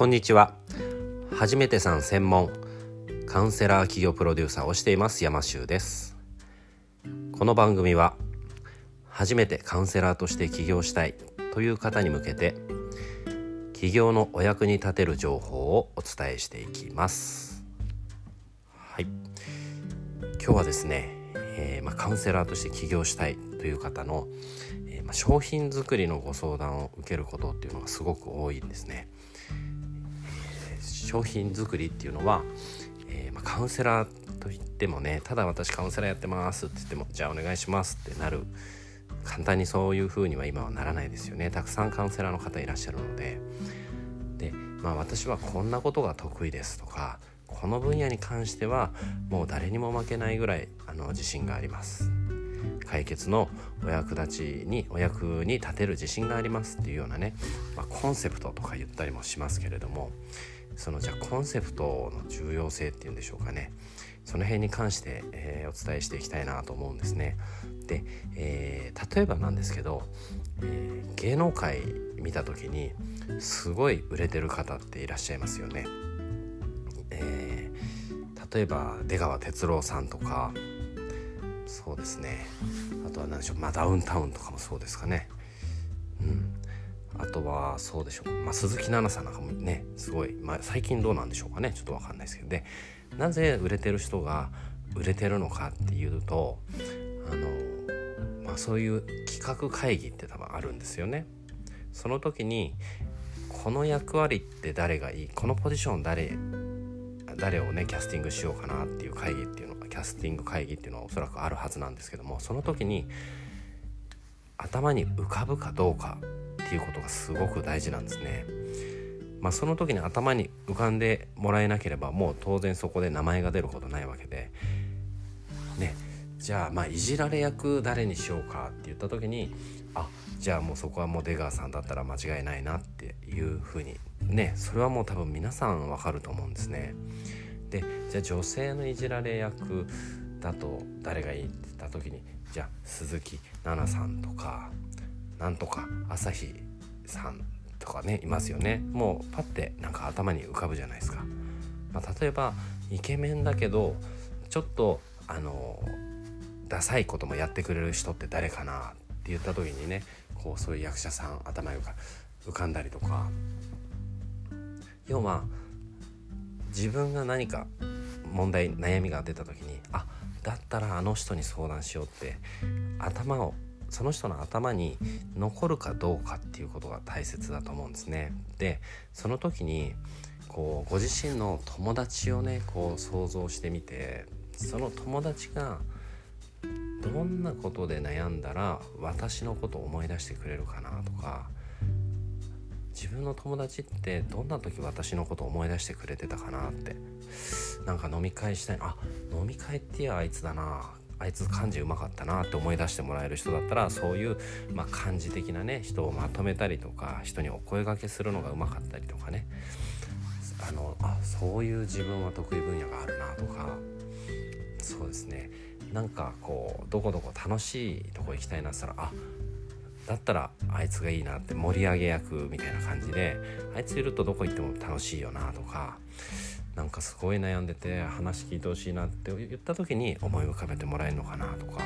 こんにちは。初めてさん専門カウンセラー企業プロデューサーをしています山修です。この番組は初めてカウンセラーとして起業したいという方に向けて起業のお役に立てる情報をお伝えしていきます。はい。今日はですね、えー、まあ、カウンセラーとして起業したいという方の、えー、まあ、商品作りのご相談を受けることっていうのがすごく多いんですね、商品作りっていうのは、えまあ、カウンセラーといってもねただ私カウンセラーやってますって言ってもじゃあお願いしますってなる。簡単にそういう風には今はならないですよね。たくさんカウンセラーの方いらっしゃるので。でまあ私はこんなことが得意ですとかこの分野に関してはもう誰にも負けないぐらいあの自信があります。解決のお役立ちにお役に立てる自信がありますっていうようなね、まあ、コンセプトとか言ったりもしますけれどもそのじゃあコンセプトの重要性っていうんでしょうかねその辺に関して、えー、お伝えしていきたいなと思うんですね。で、えー、例えばなんですけど、えー、芸能界見た時にすごい売れてる方っていらっしゃいますよね。えー、例えば出川哲朗さんとかそうですねあとは何でしょう、まあ、ダウンタウンとかもそうですかね。あとはそうでしょう、まあ、鈴木奈々さんなんかもねすごい、まあ、最近どうなんでしょうかね。ちょっと分かんないですけど。でなぜ売れてる人が売れてるのかっていうとあのまあ、そういう企画会議って多分あるんですよね。その時にこの役割って誰がいい？このポジション誰？誰をねキャスティングしようかなっていう会議っていうのがキャスティング会議っていうのはおそらくあるはずなんですけどもその時に頭に浮かぶかどうかっていうことがすごく大事なんですね。まあ、その時に頭に浮かんでもらえなければもう当然そこで名前が出ることないわけでねじゃあまあいじられ役誰にしようかって言った時にあじゃあもうそこはもう出川さんだったら間違いないなっていうふうにねそれはもう多分皆さんわかると思うんですね。でじゃあ女性のいじられ役だと誰がいいって言った時にじゃあ鈴木奈々さんとかなんとか朝日さんとかねいますよねもうパッてなんか頭に浮かぶじゃないですか。まあ、例えばイケメンだけどちょっとあのダサいこともやってくれる人って誰かなって言った時にねこうそういう役者さん頭が浮かんだりとか要は自分が何か問題悩みが出た時にあだったらあの人に相談しようって頭をその人の頭に残るかどうかっていうことが大切だと思うんですね。でその時にこうご自身の友達をねこう想像してみてその友達がどんなことで悩んだら私のことを思い出してくれるかなとか自分の友達ってどんな時私のこと思い出してくれてたかなってなんか飲み会したいあ飲み会ってやあいつだなあいつ漢字うまかったなって思い出してもらえる人だったらそういう、まあ、漢字的なね人をまとめたりとか人にお声がけするのがうまかったりとかね。あのあそういう自分は得意分野があるなとか。そうですね。なんかこうどこどこ楽しいとこ行きたいなって言ったらあだったらあいつがいいなって盛り上げ役みたいな感じであいついるとどこ行っても楽しいよなとか。なんかすごい悩んでて話聞いてほしいなって言った時に思い浮かべてもらえるのかなとか。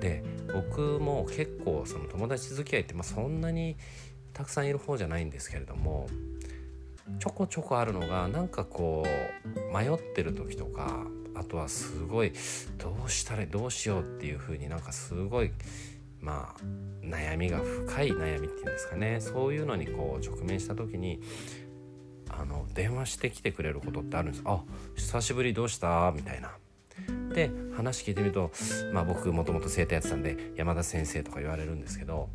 で僕も結構その友達付き合いってまあそんなにたくさんいる方じゃないんですけれどもちょこちょこあるのがなんかこう迷ってる時とかあとはすごいどうしたらどうしようっていう風になんかすごいまあ悩みが深い悩みっていうんですかね。そういうのにこう直面した時にあの電話してきてくれることってあるんですあ久しぶりどうした？みたいな。で話聞いてみると、まあ、僕もともと生徒やってたんで山田先生とか言われるんですけど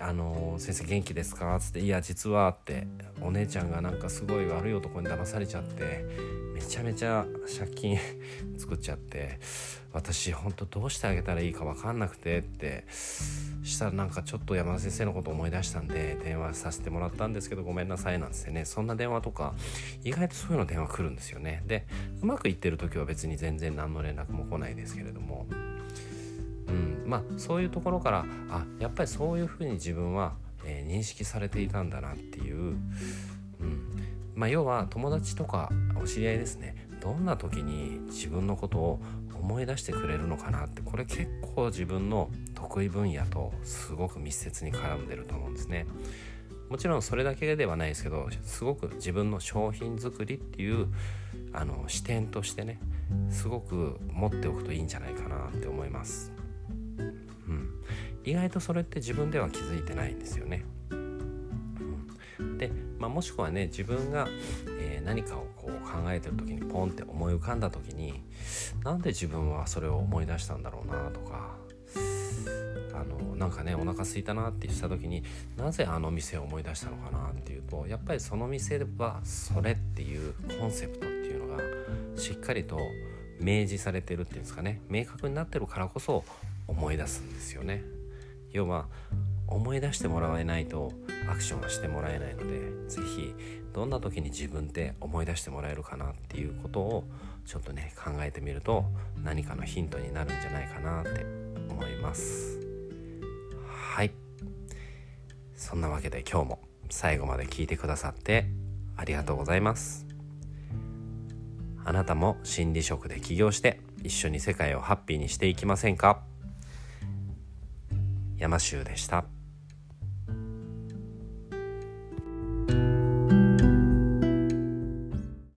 あの先生元気ですか?」っつって「いや実は」ってお姉ちゃんがなんかすごい悪い男に騙されちゃってめちゃめちゃ借金 作っちゃって私ほんとどうしてあげたらいいか分かんなくてってしたらなんかちょっと山田先生のこと思い出したんで電話させてもらったんですけどごめんなさいなんつってねそんな電話とか意外とそういうの電話来るんですよねでうまくいってる時は別に全然何の連絡も来ないですけれども、まあそういうところからあやっぱりそういうふうに自分は、えー、認識されていたんだなっていう、うん、まあ、要は友達とかお知り合いですねどんな時に自分のことを思い出してくれるのかなってこれ結構自分の得意分野とすごく密接に絡んでると思うんですね。もちろんそれだけではないですけどすごく自分の商品作りっていうあの視点としてねすごく持っておくといいんじゃないかなって思います。意外とそれって自分では気づいてないんですよね。うん、で、まあ、もしくはね自分が、えー、何かをこう考えてる時にポンって思い浮かんだ時になんで自分はそれを思い出したんだろうなとかあのなんかねお腹すいたなってした時になぜあの店を思い出したのかなっていうとやっぱりその店はそれっていうコンセプトっていうのがしっかりと明示されてるっていうんですかね明確になってるからこそ思い出すんですよね。要は思い出してもらえないとアクションはしてもらえないので是非どんな時に自分って思い出してもらえるかなっていうことをちょっとね考えてみると何かのヒントになるんじゃないかなって思います。はい。そんなわけで今日も最後まで聞いてくださってありがとうございます。あなたも心理職で起業して一緒に世界をハッピーにしていきませんか？山州でした。